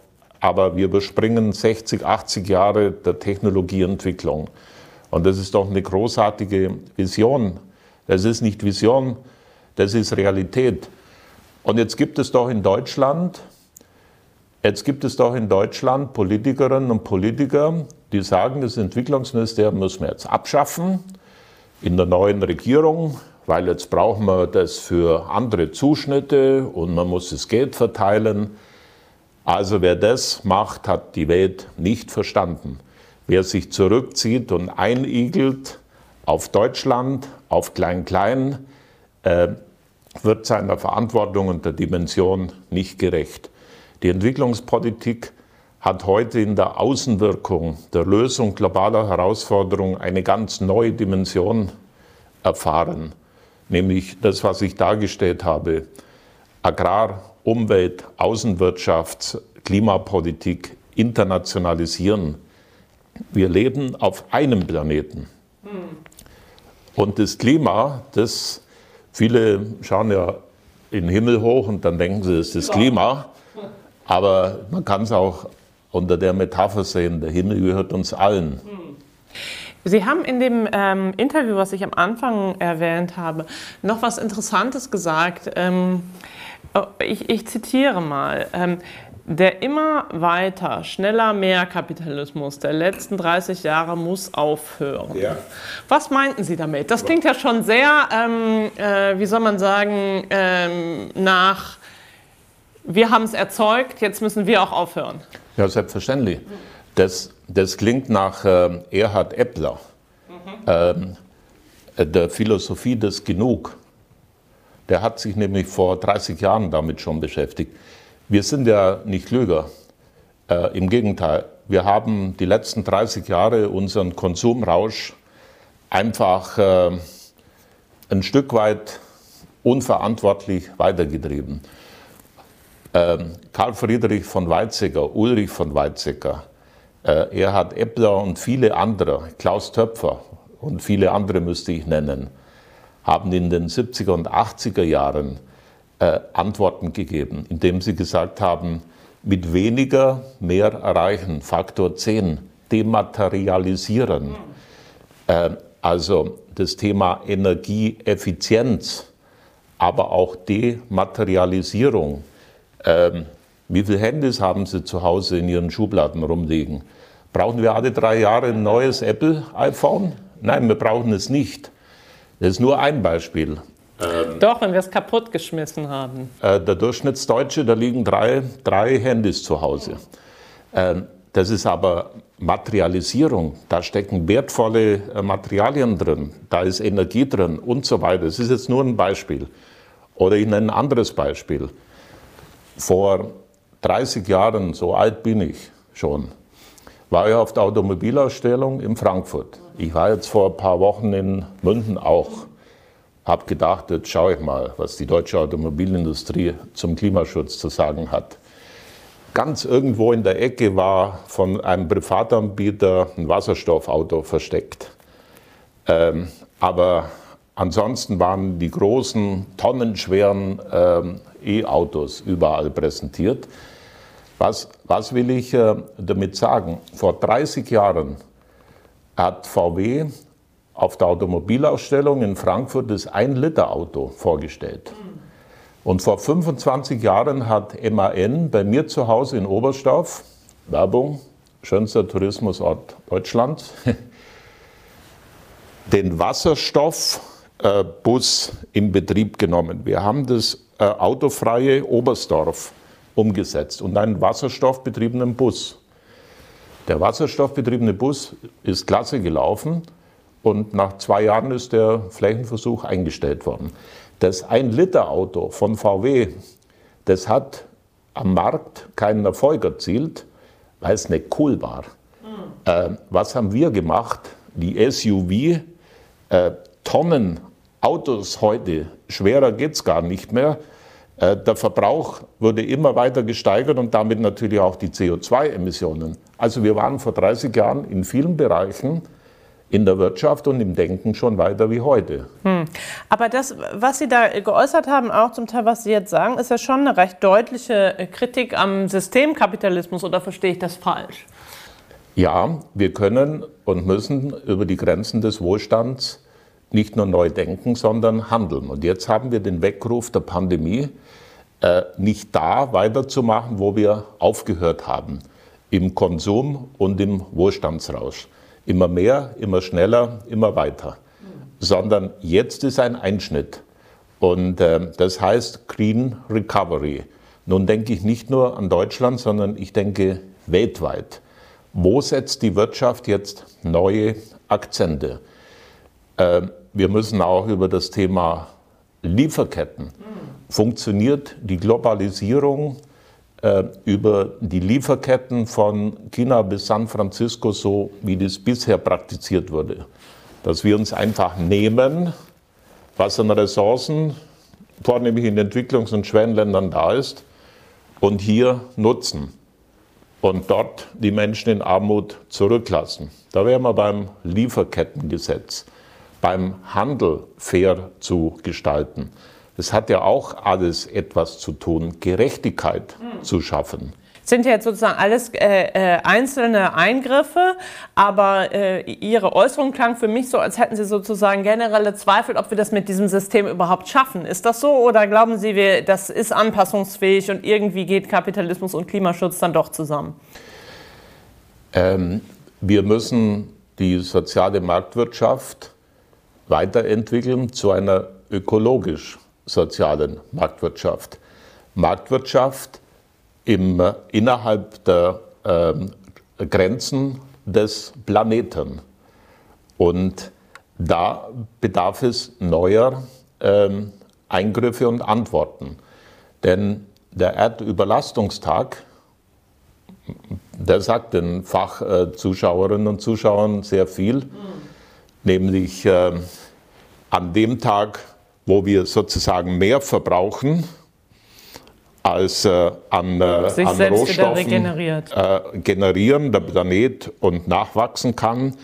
aber wir überspringen 60, 80 Jahre der Technologieentwicklung. Und das ist doch eine großartige Vision. Das ist nicht Vision, das ist Realität. Und jetzt gibt es doch in Deutschland, jetzt gibt es doch in Deutschland Politikerinnen und Politiker, die sagen, das Entwicklungsministerium müssen wir jetzt abschaffen in der neuen Regierung, weil jetzt brauchen wir das für andere Zuschnitte und man muss das Geld verteilen. Also wer das macht, hat die Welt nicht verstanden. Wer sich zurückzieht und einigelt auf Deutschland, auf Klein-Klein, äh, wird seiner Verantwortung und der Dimension nicht gerecht. Die Entwicklungspolitik hat heute in der Außenwirkung der Lösung globaler Herausforderungen eine ganz neue Dimension erfahren, nämlich das, was ich dargestellt habe. Agrar- Umwelt, Außenwirtschaft, Klimapolitik internationalisieren. Wir leben auf einem Planeten. Und das Klima, das viele schauen ja in den Himmel hoch und dann denken sie, es ist das Klima. Aber man kann es auch unter der Metapher sehen, der Himmel gehört uns allen. Hm. Sie haben in dem ähm, Interview, was ich am Anfang erwähnt habe, noch was Interessantes gesagt. Ähm, Oh, ich, ich, zitiere mal. Ähm, Der immer weiter, schneller, mehr Kapitalismus der letzten 30 Jahre muss aufhören. Ja. Was meinten Sie damit? Das klingt ja schon sehr, ähm, äh, wie soll man sagen, ähm, nach, wir haben es erzeugt, jetzt müssen wir auch aufhören. Ja, selbstverständlich. Das, das klingt nach äh, Erhard Eppler, mhm. ähm, der Philosophie des Genug. Der hat sich nämlich vor 30 Jahren damit schon beschäftigt. Wir sind ja nicht Klüger. Äh, Im Gegenteil, wir haben die letzten 30 Jahre unseren Konsumrausch einfach äh, ein Stück weit unverantwortlich weitergetrieben. Ähm, Karl Friedrich von Weizsäcker, Ulrich von Weizsäcker, äh, Erhard Eppler und viele andere, Klaus Töpfer und viele andere müsste ich nennen, haben in den 70er und 80er Jahren äh, Antworten gegeben, indem sie gesagt haben, mit weniger mehr erreichen, Faktor 10, dematerialisieren. Äh, also das Thema Energieeffizienz, aber auch Dematerialisierung. Ähm, wie viele Handys haben Sie zu Hause in Ihren Schubladen rumliegen? Brauchen wir alle drei Jahre ein neues Apple-iPhone? Nein, wir brauchen es nicht. Das ist nur ein Beispiel. Ähm, Doch, wenn wir es kaputtgeschmissen haben. Äh, der Durchschnittsdeutsche, da liegen drei, drei Handys zu Hause. Ähm, das ist aber Materialisierung. Da stecken wertvolle äh, Materialien drin, da ist Energie drin und so weiter. Das ist jetzt nur ein Beispiel. Oder ich nenne ein anderes Beispiel. Vor 30 Jahren, so alt bin ich schon, war ich auf der Automobilausstellung in Frankfurt. Ich war jetzt vor ein paar Wochen in München auch habe gedacht, jetzt schaue ich mal, was die deutsche Automobilindustrie zum Klimaschutz zu sagen hat. Ganz irgendwo in der Ecke war von einem Privatanbieter ein Wasserstoffauto versteckt. Ähm, aber ansonsten waren die großen, tonnenschweren ähm, E-Autos überall präsentiert. Was, was will ich äh, damit sagen? Vor 30 Jahren hat VW auf der Automobilausstellung in Frankfurt das 1-Liter-Auto vorgestellt. Und vor 25 Jahren hat MAN bei mir zu Hause in Oberstdorf, Werbung, schönster Tourismusort Deutschlands, den Wasserstoffbus in Betrieb genommen. Wir haben das äh, autofreie Oberstdorf umgesetzt und einen wasserstoffbetriebenen Bus. Der wasserstoffbetriebene Bus ist klasse gelaufen und nach zwei Jahren ist der Flächenversuch eingestellt worden. Das 1-Liter-Auto von VW, das hat am Markt keinen Erfolg erzielt, weil es nicht cool war. Mhm. Äh, was haben wir gemacht? Die SUV, äh, Tonnen Autos heute, schwerer geht es gar nicht mehr. Äh, der Verbrauch wurde immer weiter gesteigert und damit natürlich auch die CO2-Emissionen. Also wir waren vor 30 Jahren in vielen Bereichen in der Wirtschaft und im Denken schon weiter wie heute. Hm. Aber das, was Sie da geäußert haben, auch zum Teil, was Sie jetzt sagen, ist ja schon eine recht deutliche Kritik am Systemkapitalismus oder verstehe ich das falsch? Ja, wir können und müssen über die Grenzen des Wohlstands nicht nur neu denken, sondern handeln. Und jetzt haben wir den Weckruf der Pandemie, äh, nicht da weiterzumachen, wo wir aufgehört haben, im Konsum und im Wohlstandsrausch immer mehr, immer schneller, immer weiter, sondern jetzt ist ein Einschnitt. Und äh, das heißt Green Recovery. Nun denke ich nicht nur an Deutschland, sondern ich denke weltweit. Wo setzt die Wirtschaft jetzt neue Akzente? Äh, wir müssen auch über das Thema Lieferketten. Funktioniert die Globalisierung äh, über die Lieferketten von China bis San Francisco so, wie das bisher praktiziert wurde. Dass wir uns einfach nehmen, was an Ressourcen, vornehmlich in Entwicklungs- und Schwellenländern da ist, und hier nutzen und dort die Menschen in Armut zurücklassen. Da wären wir beim Lieferkettengesetz, beim Handel fair zu gestalten. Das hat ja auch alles etwas zu tun, Gerechtigkeit mhm. zu schaffen. sind ja jetzt sozusagen alles äh, äh, einzelne Eingriffe, aber äh, Ihre Äußerung klang für mich so, als hätten Sie sozusagen generelle Zweifel, ob wir das mit diesem System überhaupt schaffen. Ist das so oder glauben Sie, wir, das ist anpassungsfähig und irgendwie geht Kapitalismus und Klimaschutz dann doch zusammen? Ähm, wir müssen die soziale Marktwirtschaft weiterentwickeln zu einer ökologisch-sozialen Marktwirtschaft. Marktwirtschaft im, innerhalb der äh, Grenzen des Planeten. Und da bedarf es neuer äh, Eingriffe und Antworten. Denn der Erdüberlastungstag, der sagt den Fachzuschauerinnen und Zuschauern sehr viel, mhm. Nämlich äh, an dem Tag, wo wir sozusagen mehr verbrauchen, als äh, an, äh, an Rohstoffen äh, generieren, der Planet und nachwachsen kann,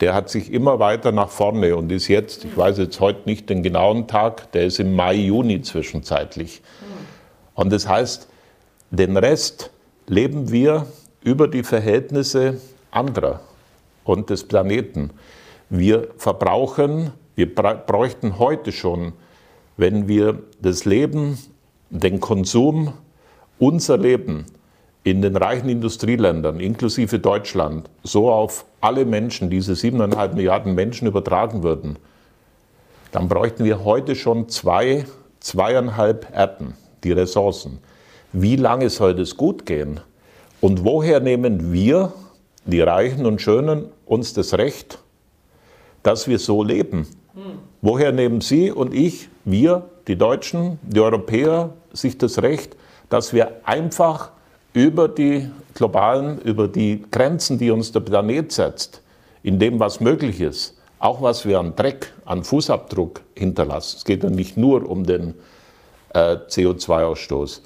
der hat sich immer weiter nach vorne und ist jetzt, ich weiß jetzt heute nicht den genauen Tag, der ist im Mai, Juni zwischenzeitlich. Und das heißt, den Rest leben wir über die Verhältnisse anderer und des Planeten. Wir verbrauchen, wir bräuchten heute schon, wenn wir das Leben den Konsum, unser Leben in den reichen Industrieländern, inklusive Deutschland, so auf alle Menschen, diese siebeneinhalb Milliarden Menschen übertragen würden, dann bräuchten wir heute schon zwei, zweieinhalb Erden, die Ressourcen. Wie lange soll das gut gehen? Und woher nehmen wir, die Reichen und Schönen, uns das Recht, dass wir so leben? Woher nehmen Sie und ich, wir, die Deutschen, die Europäer, sich das Recht, dass wir einfach über die globalen, über die Grenzen, die uns der Planet setzt, in dem, was möglich ist, auch was wir an Dreck, an Fußabdruck hinterlassen. Es geht ja nicht nur um den äh, CO2-Ausstoß.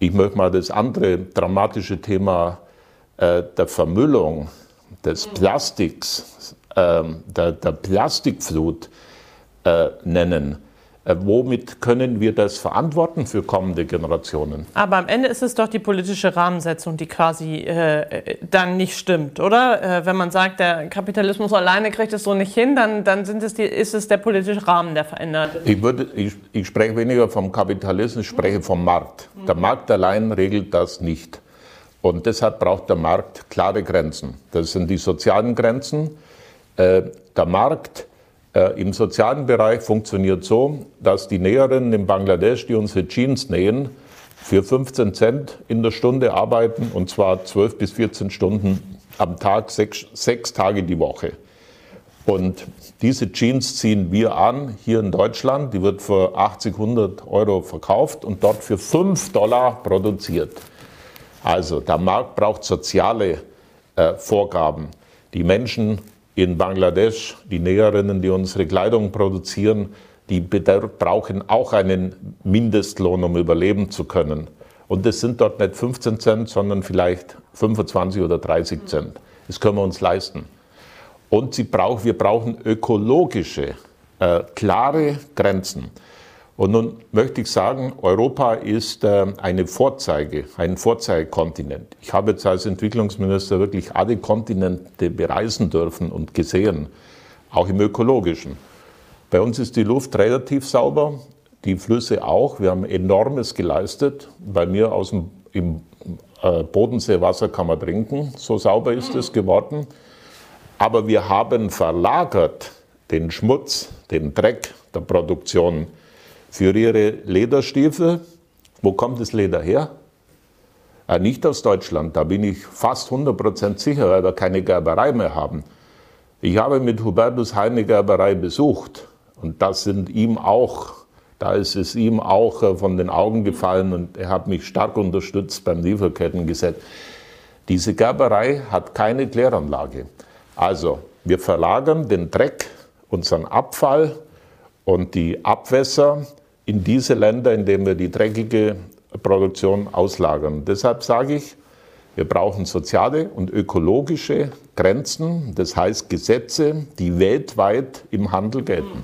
Ich möchte mal das andere dramatische Thema äh, der Vermüllung, des Plastiks, äh, der, der, Plastikflut äh, nennen. Äh, womit können wir das verantworten für kommende Generationen? Aber am Ende ist es doch die politische Rahmensetzung, die quasi äh, dann nicht stimmt, oder? Äh, wenn man sagt, der Kapitalismus alleine kriegt es so nicht hin, dann, dann sind es die, ist es der politische Rahmen, der verändert. Ich, würde, ich, ich spreche weniger vom Kapitalismus, ich spreche vom Markt. Der Markt allein regelt das nicht. Und deshalb braucht der Markt klare Grenzen. Das sind die sozialen Grenzen. Äh, der Markt äh, Im sozialen Bereich funktioniert so, dass die Näherinnen in Bangladesch, die unsere Jeans nähen, für 15 Cent in der Stunde arbeiten und zwar 12 bis 14 Stunden am Tag, sechs, sechs Tage die Woche. Und diese Jeans ziehen wir an hier in Deutschland. Die wird für 80, 100 Euro verkauft und dort für 5 Dollar produziert. Also der Markt braucht soziale äh, Vorgaben. Die Menschen in Bangladesch, die Näherinnen, die unsere Kleidung produzieren, die brauchen auch einen Mindestlohn, um überleben zu können. Und das sind dort nicht 15 Cent, sondern vielleicht 25 oder 30 Cent. Das können wir uns leisten. Und sie brauch, wir brauchen ökologische, äh, klare Grenzen. Und nun möchte ich sagen, Europa ist äh, eine Vorzeige, ein Vorzeigekontinent. Ich habe jetzt als Entwicklungsminister wirklich alle Kontinente bereisen dürfen und gesehen, auch im ökologischen. Bei uns ist die Luft relativ sauber, die Flüsse auch. Wir haben enormes geleistet. Bei mir aus dem im, äh, Bodenseewasser kann man trinken, so sauber ist es geworden. Aber wir haben verlagert den Schmutz, den Dreck der Produktion für ihre Lederstiefel. Wo kommt das Leder her? Äh, nicht aus Deutschland, da bin ich fast 100% sicher, weil wir keine Gerberei mehr haben. Ich habe mit Hubertus Heine Gerberei besucht und das sind ihm auch, da ist es ihm auch äh, von den Augen gefallen und er hat mich stark unterstützt beim Lieferkettengesetz. Diese Gerberei hat keine Kläranlage. Also, wir verlagern den Dreck, unseren Abfall und die Abwässer in diese Länder, in denen wir die dreckige Produktion auslagern. Deshalb sage ich, wir brauchen soziale und ökologische Grenzen, das heißt Gesetze, die weltweit im Handel gelten.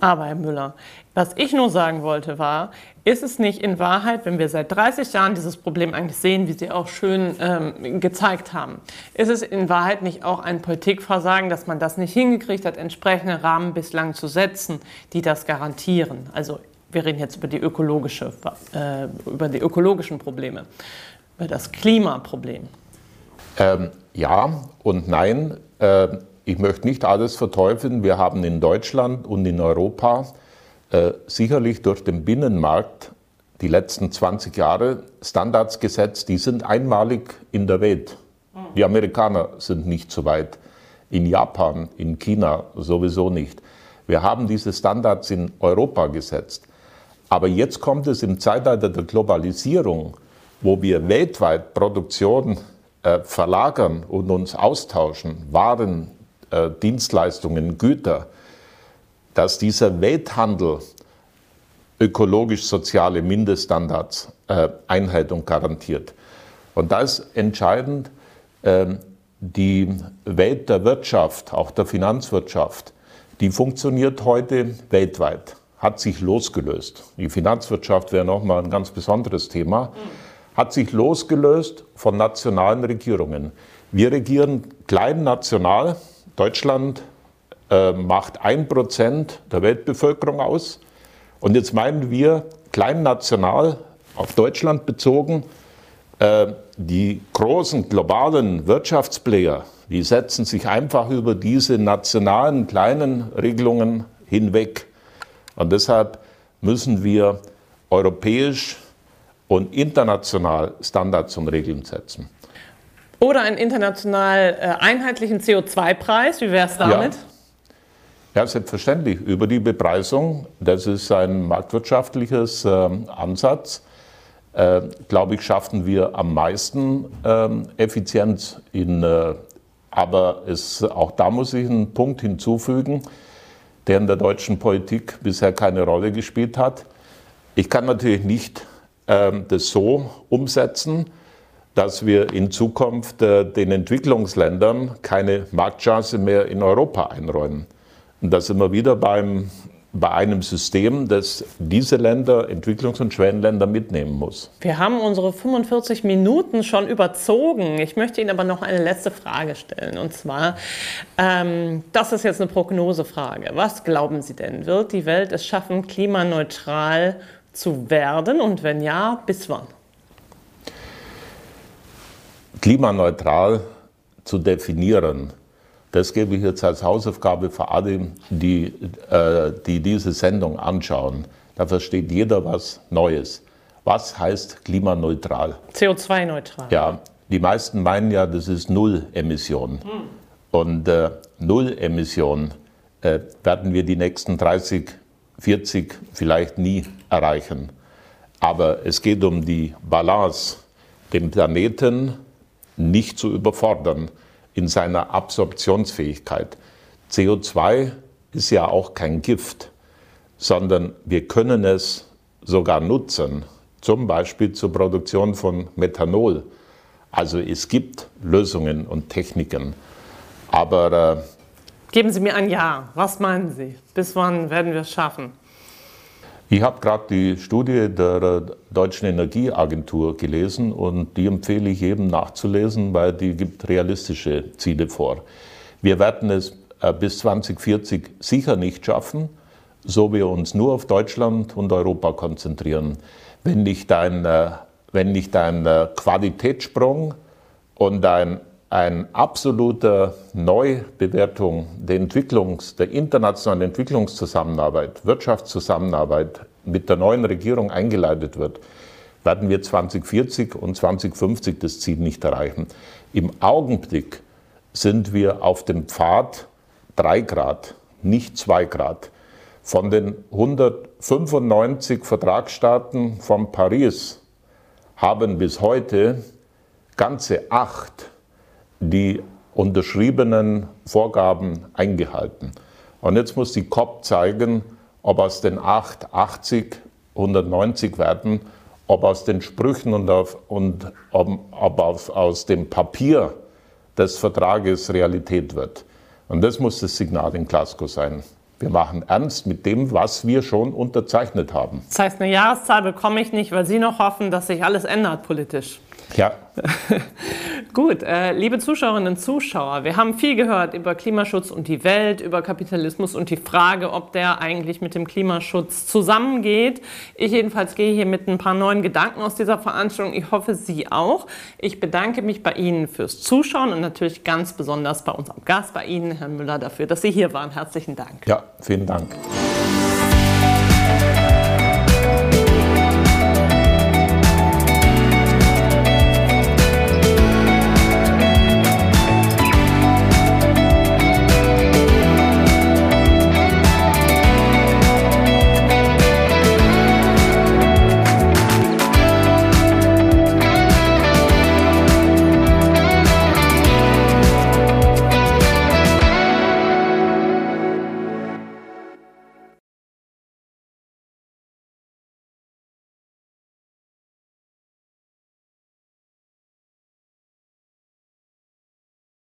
Aber Herr Müller, was ich nur sagen wollte war, ist es nicht in Wahrheit, wenn wir seit 30 Jahren dieses Problem eigentlich sehen, wie Sie auch schön ähm, gezeigt haben, ist es in Wahrheit nicht auch ein Politikversagen, dass man das nicht hingekriegt hat, entsprechende Rahmen bislang zu setzen, die das garantieren? Also wir reden jetzt über die, ökologische, äh, über die ökologischen Probleme, über das Klimaproblem. Ähm, ja und nein. Äh, ich möchte nicht alles verteufeln. Wir haben in Deutschland und in Europa äh, sicherlich durch den Binnenmarkt die letzten 20 Jahre Standards gesetzt, die sind einmalig in der Welt. Die Amerikaner sind nicht so weit. In Japan, in China sowieso nicht. Wir haben diese Standards in Europa gesetzt. Aber jetzt kommt es im Zeitalter der Globalisierung, wo wir weltweit Produktion äh, verlagern und uns austauschen, Waren, äh, Dienstleistungen, Güter, dass dieser Welthandel ökologisch-soziale Mindeststandards äh, einhält und garantiert. Und da ist entscheidend, äh, die Welt der Wirtschaft, auch der Finanzwirtschaft, die funktioniert heute weltweit, hat sich losgelöst. Die Finanzwirtschaft wäre nochmal ein ganz besonderes Thema, hat sich losgelöst von nationalen Regierungen. Wir regieren klein national, Deutschland äh, macht ein Prozent der Weltbevölkerung aus. Und jetzt meinen wir kleinnational auf Deutschland bezogen, äh, die großen globalen Wirtschaftsplayer, die setzen sich einfach über diese nationalen kleinen Regelungen hinweg. Und deshalb müssen wir europäisch und international Standards und Regeln setzen. Oder einen international äh, einheitlichen CO2-Preis, wie wäre es damit? Ja. Ja, selbstverständlich. Über die Bepreisung, das ist ein marktwirtschaftliches äh, Ansatz, äh, glaube ich, schaffen wir am meisten äh, Effizienz. In, aber es, auch da muss ich einen Punkt hinzufügen, der in der deutschen Politik bisher keine Rolle gespielt hat. Ich kann natürlich nicht ähm, das so umsetzen, dass wir in Zukunft äh, den Entwicklungsländern keine Marktchance mehr in Europa einräumen. Und da sind wir wieder beim, bei einem System, das diese Länder, Entwicklungs- und Schwellenländer, mitnehmen muss. Wir haben unsere 45 Minuten schon überzogen. Ich möchte Ihnen aber noch eine letzte Frage stellen. Und zwar, ähm, das ist jetzt eine Prognosefrage. Was glauben Sie denn? Wird die Welt es schaffen, klimaneutral zu werden? Und wenn ja, bis wann? Klimaneutral zu definieren das gebe ich jetzt als Hausaufgabe für alle, die, äh, die diese Sendung anschauen. Da versteht jeder was Neues. Was heißt klimaneutral? CO2-neutral. Ja, die meisten meinen ja, das ist Null-Emission. Hm. Und äh, Null-Emission äh, werden wir die nächsten 30, 40 vielleicht nie erreichen. Aber es geht um die Balance, den Planeten nicht zu überfordern in seiner Absorptionsfähigkeit. CO2 ist ja auch kein Gift, sondern wir können es sogar nutzen, zum Beispiel zur Produktion von Methanol. Also es gibt Lösungen und Techniken, aber... Äh, Geben Sie mir ein Ja. Was meinen Sie? Bis wann werden wir es schaffen? Ich habe gerade die Studie der Deutschen Energieagentur gelesen und die empfehle ich jedem nachzulesen, weil die gibt realistische Ziele vor. Wir werden es äh, bis 2040 sicher nicht schaffen, so wir uns nur auf Deutschland und Europa konzentrieren. Wenn nicht ein, äh, wenn nicht ein äh, Qualitätssprung und ein ein absoluter Neubewertung der Entwicklungs-, der internationalen Entwicklungszusammenarbeit, Wirtschaftszusammenarbeit mit der neuen Regierung eingeleitet wird, werden wir 2040 und 2050 das Ziel nicht erreichen. Im Augenblick sind wir auf dem Pfad 3 Grad, nicht 2 Grad. Von den 195 Vertragsstaaten von Paris haben bis heute ganze acht die unterschriebenen Vorgaben eingehalten. Und jetzt muss die COP zeigen, ob aus den 8, 80, 190 werden, ob aus den Sprüchen und, auf, und ob, ob auf, aus dem Papier des Vertrages Realität wird. Und das muss das Signal in Glasgow sein. Wir machen ernst mit dem, was wir schon unterzeichnet haben. Das heißt, eine Jahreszahl bekomme ich nicht, weil Sie noch hoffen, dass sich alles ändert politisch. Ja. Gut, äh, liebe Zuschauerinnen und Zuschauer, wir haben viel gehört über Klimaschutz und die Welt, über Kapitalismus und die Frage, ob der eigentlich mit dem Klimaschutz zusammengeht. Ich jedenfalls gehe hier mit ein paar neuen Gedanken aus dieser Veranstaltung. Ich hoffe, Sie auch. Ich bedanke mich bei Ihnen fürs Zuschauen und natürlich ganz besonders bei unserem Gast, bei Ihnen, Herrn Müller, dafür, dass Sie hier waren. Herzlichen Dank. Ja, vielen Dank.